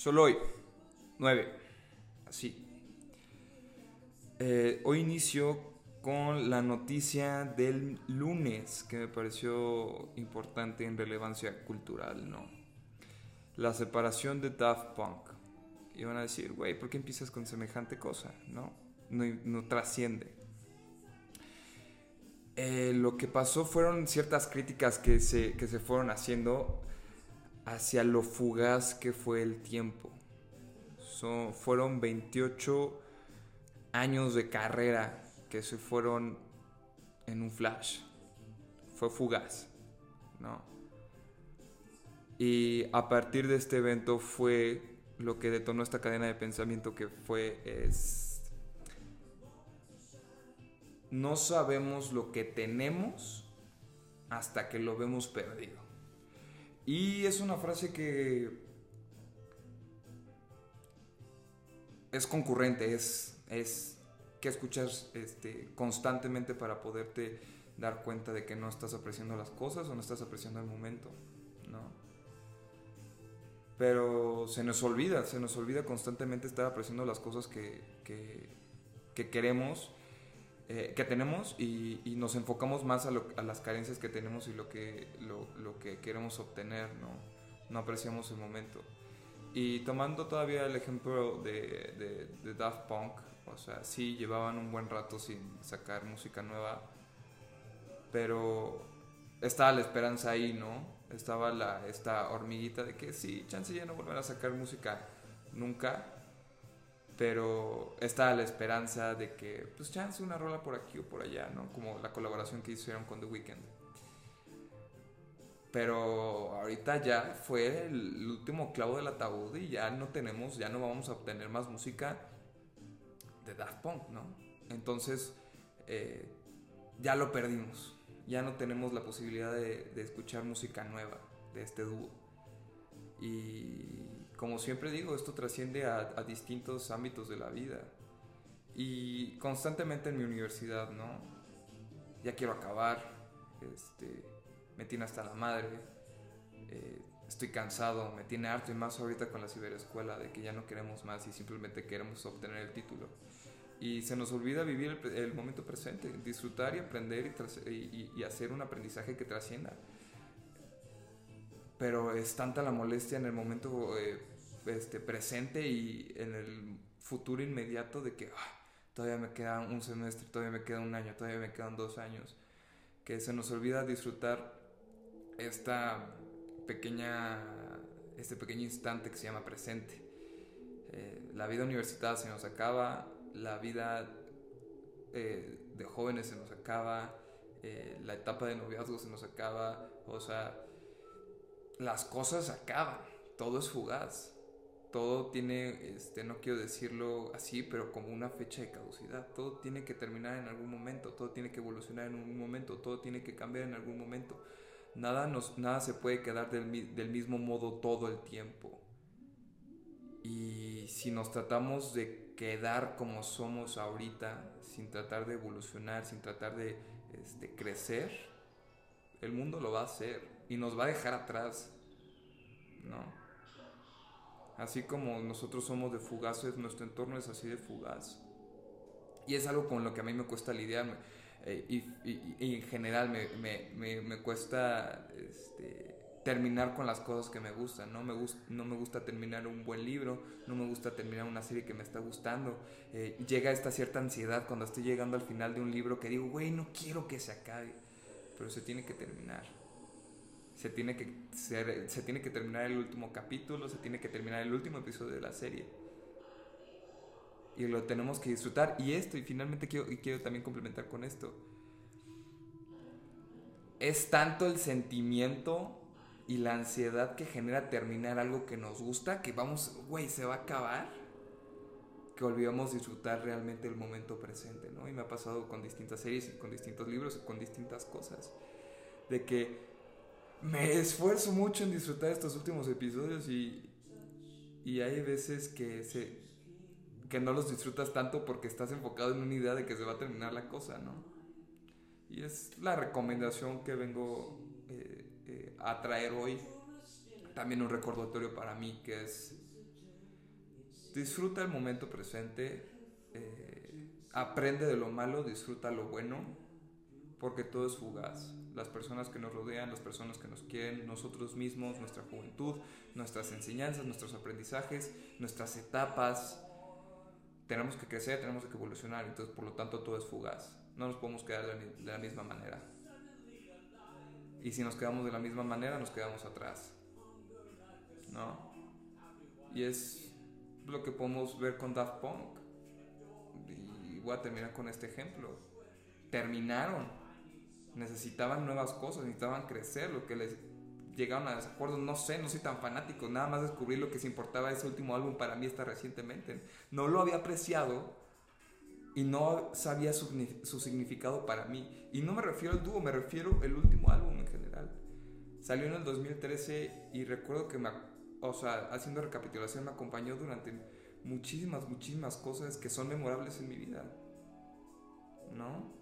Solo hoy, 9. Así. Eh, hoy inicio con la noticia del lunes que me pareció importante en relevancia cultural, ¿no? La separación de Daft Punk. Y van a decir, güey, ¿por qué empiezas con semejante cosa? No, no, trasciende. Eh, lo que pasó fueron ciertas críticas que se, que se fueron haciendo hacia lo fugaz que fue el tiempo. Fueron 28 años de carrera que se fueron en un flash. Fue fugaz, ¿no? Y a partir de este evento fue lo que detonó esta cadena de pensamiento que fue es no sabemos lo que tenemos hasta que lo vemos perdido. Y es una frase que es concurrente, es, es que escuchas este, constantemente para poderte dar cuenta de que no estás apreciando las cosas o no estás apreciando el momento, ¿no? Pero se nos olvida, se nos olvida constantemente estar apreciando las cosas que, que, queremos, eh, que tenemos y, nos enfocamos más a, las carencias que tenemos y lo que, lo, que queremos obtener, ¿no? No apreciamos el momento. Y tomando todavía el ejemplo de, de Daft Punk, o sea, sí llevaban un buen rato sin sacar música nueva, pero estaba la esperanza ahí, ¿no? Estaba la, esta hormiguita de que sí, chance ya no volverá a sacar música nunca, pero estaba la esperanza de que, pues chance una rola por aquí o por allá, ¿no? Como la colaboración que hicieron con The Weeknd. Pero ahorita ya fue el último clavo del ataúd y ya no tenemos, ya no vamos a obtener más música de Daft Punk, ¿no? Entonces, eh, ya lo perdimos. Ya no tenemos la posibilidad de, escuchar música nueva de este dúo. Y como siempre digo, esto trasciende a, distintos ámbitos de la vida. Y constantemente en mi universidad, ¿no? Ya quiero acabar. Este, me tiene hasta la madre. Eh, estoy cansado, me tiene harto y más ahorita con la ciberescuela de que ya no queremos más y simplemente queremos obtener el título y se nos olvida vivir el, momento presente, disfrutar y aprender y, y, hacer un aprendizaje que trascienda. Pero es tanta la molestia en el momento eh, este, presente y en el futuro inmediato de que ah, todavía me queda un semestre, todavía me queda un año, todavía me quedan dos años, que se nos olvida disfrutar esta pequeña, este pequeño instante que se llama presente. Eh, la vida universitaria se nos acaba, la vida eh, de jóvenes se nos acaba, eh, la etapa de noviazgo se nos acaba, o sea, las cosas acaban, todo es fugaz, todo tiene, este, no quiero decirlo así, pero como una fecha de caducidad, todo tiene que terminar en algún momento, todo tiene que evolucionar en un momento, todo tiene que cambiar en algún momento, nada, nos, nada se puede quedar del, del mismo modo todo el tiempo. Y si nos tratamos de quedar como somos ahorita, sin tratar de evolucionar, sin tratar de este, crecer, el mundo lo va a hacer y nos va a dejar atrás, ¿no? Así como nosotros somos de fugaces, nuestro entorno es así de fugaz. Y es algo con lo que a mí me cuesta lidiar. Eh, y, en general me, me, me cuesta este, terminar con las cosas que me gustan, ¿no? Me, no me gusta terminar un buen libro, no me gusta terminar una serie que me está gustando. Eh, llega esta cierta ansiedad cuando estoy llegando al final de un libro que digo, güey, no quiero que se acabe, pero se tiene que terminar. Se tiene que, se tiene que terminar el último capítulo, se tiene que terminar el último episodio de la serie. Y lo tenemos que disfrutar. Y esto, y finalmente quiero, y quiero también complementar con esto. Es tanto el sentimiento y la ansiedad que genera terminar algo que nos gusta, que vamos, güey, se va a acabar, que olvidamos disfrutar realmente el momento presente, ¿no? Y me ha pasado con distintas series y con distintos libros y con distintas cosas, de que me esfuerzo mucho en disfrutar estos últimos episodios y, y hay veces que, se, que no los disfrutas tanto porque estás enfocado en una idea de que se va a terminar la cosa, ¿no? Y es la recomendación que vengo eh, a traer hoy también un recordatorio para mí que es disfruta el momento presente, eh, aprende de lo malo, disfruta lo bueno, porque todo es fugaz. Las personas que nos rodean, las personas que nos quieren, nosotros mismos, nuestra juventud, nuestras enseñanzas, nuestros aprendizajes, nuestras etapas. Tenemos que crecer, tenemos que evolucionar, entonces por lo tanto todo es fugaz. No nos podemos quedar de la misma manera. Y si nos quedamos de la misma manera, nos quedamos atrás. ¿No? Y es lo que podemos ver con Daft Punk. Y voy a terminar con este ejemplo. Terminaron. Necesitaban nuevas cosas, necesitaban crecer, lo que les llegaron a desacuerdos, no sé, no soy tan fanático, nada más descubrí lo que se importaba de ese último álbum para mí está recientemente. No lo había apreciado y no sabía su, su, significado para mí. Y no me refiero al dúo, me refiero al último álbum en general. Salió en el 2013 y recuerdo que me, o sea, haciendo recapitulación me acompañó durante muchísimas, muchísimas cosas que son memorables en mi vida. ¿No?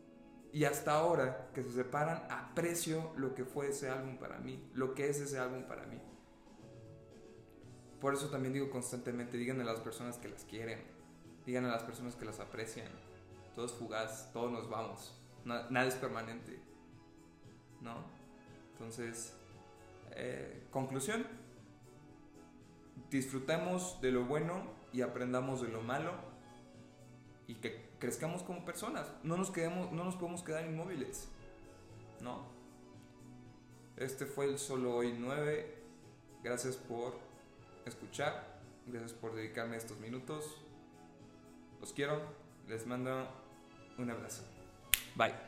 Y hasta ahora que se separan, aprecio lo que fue ese álbum para mí, lo que es ese álbum para mí. Por eso también digo constantemente, díganle a las personas que las quieren, digan a las personas que las aprecian. Todo es fugaz, todos nos vamos, nada es permanente. ¿No? Entonces, eh, conclusión, disfrutemos de lo bueno y aprendamos de lo malo y que crezcamos como personas. No nos, quedemos, no nos podemos quedar inmóviles. ¿No? Este fue el solo hoy 9. Gracias por escuchar. Gracias por dedicarme estos minutos. Los quiero. Les mando un abrazo. Bye.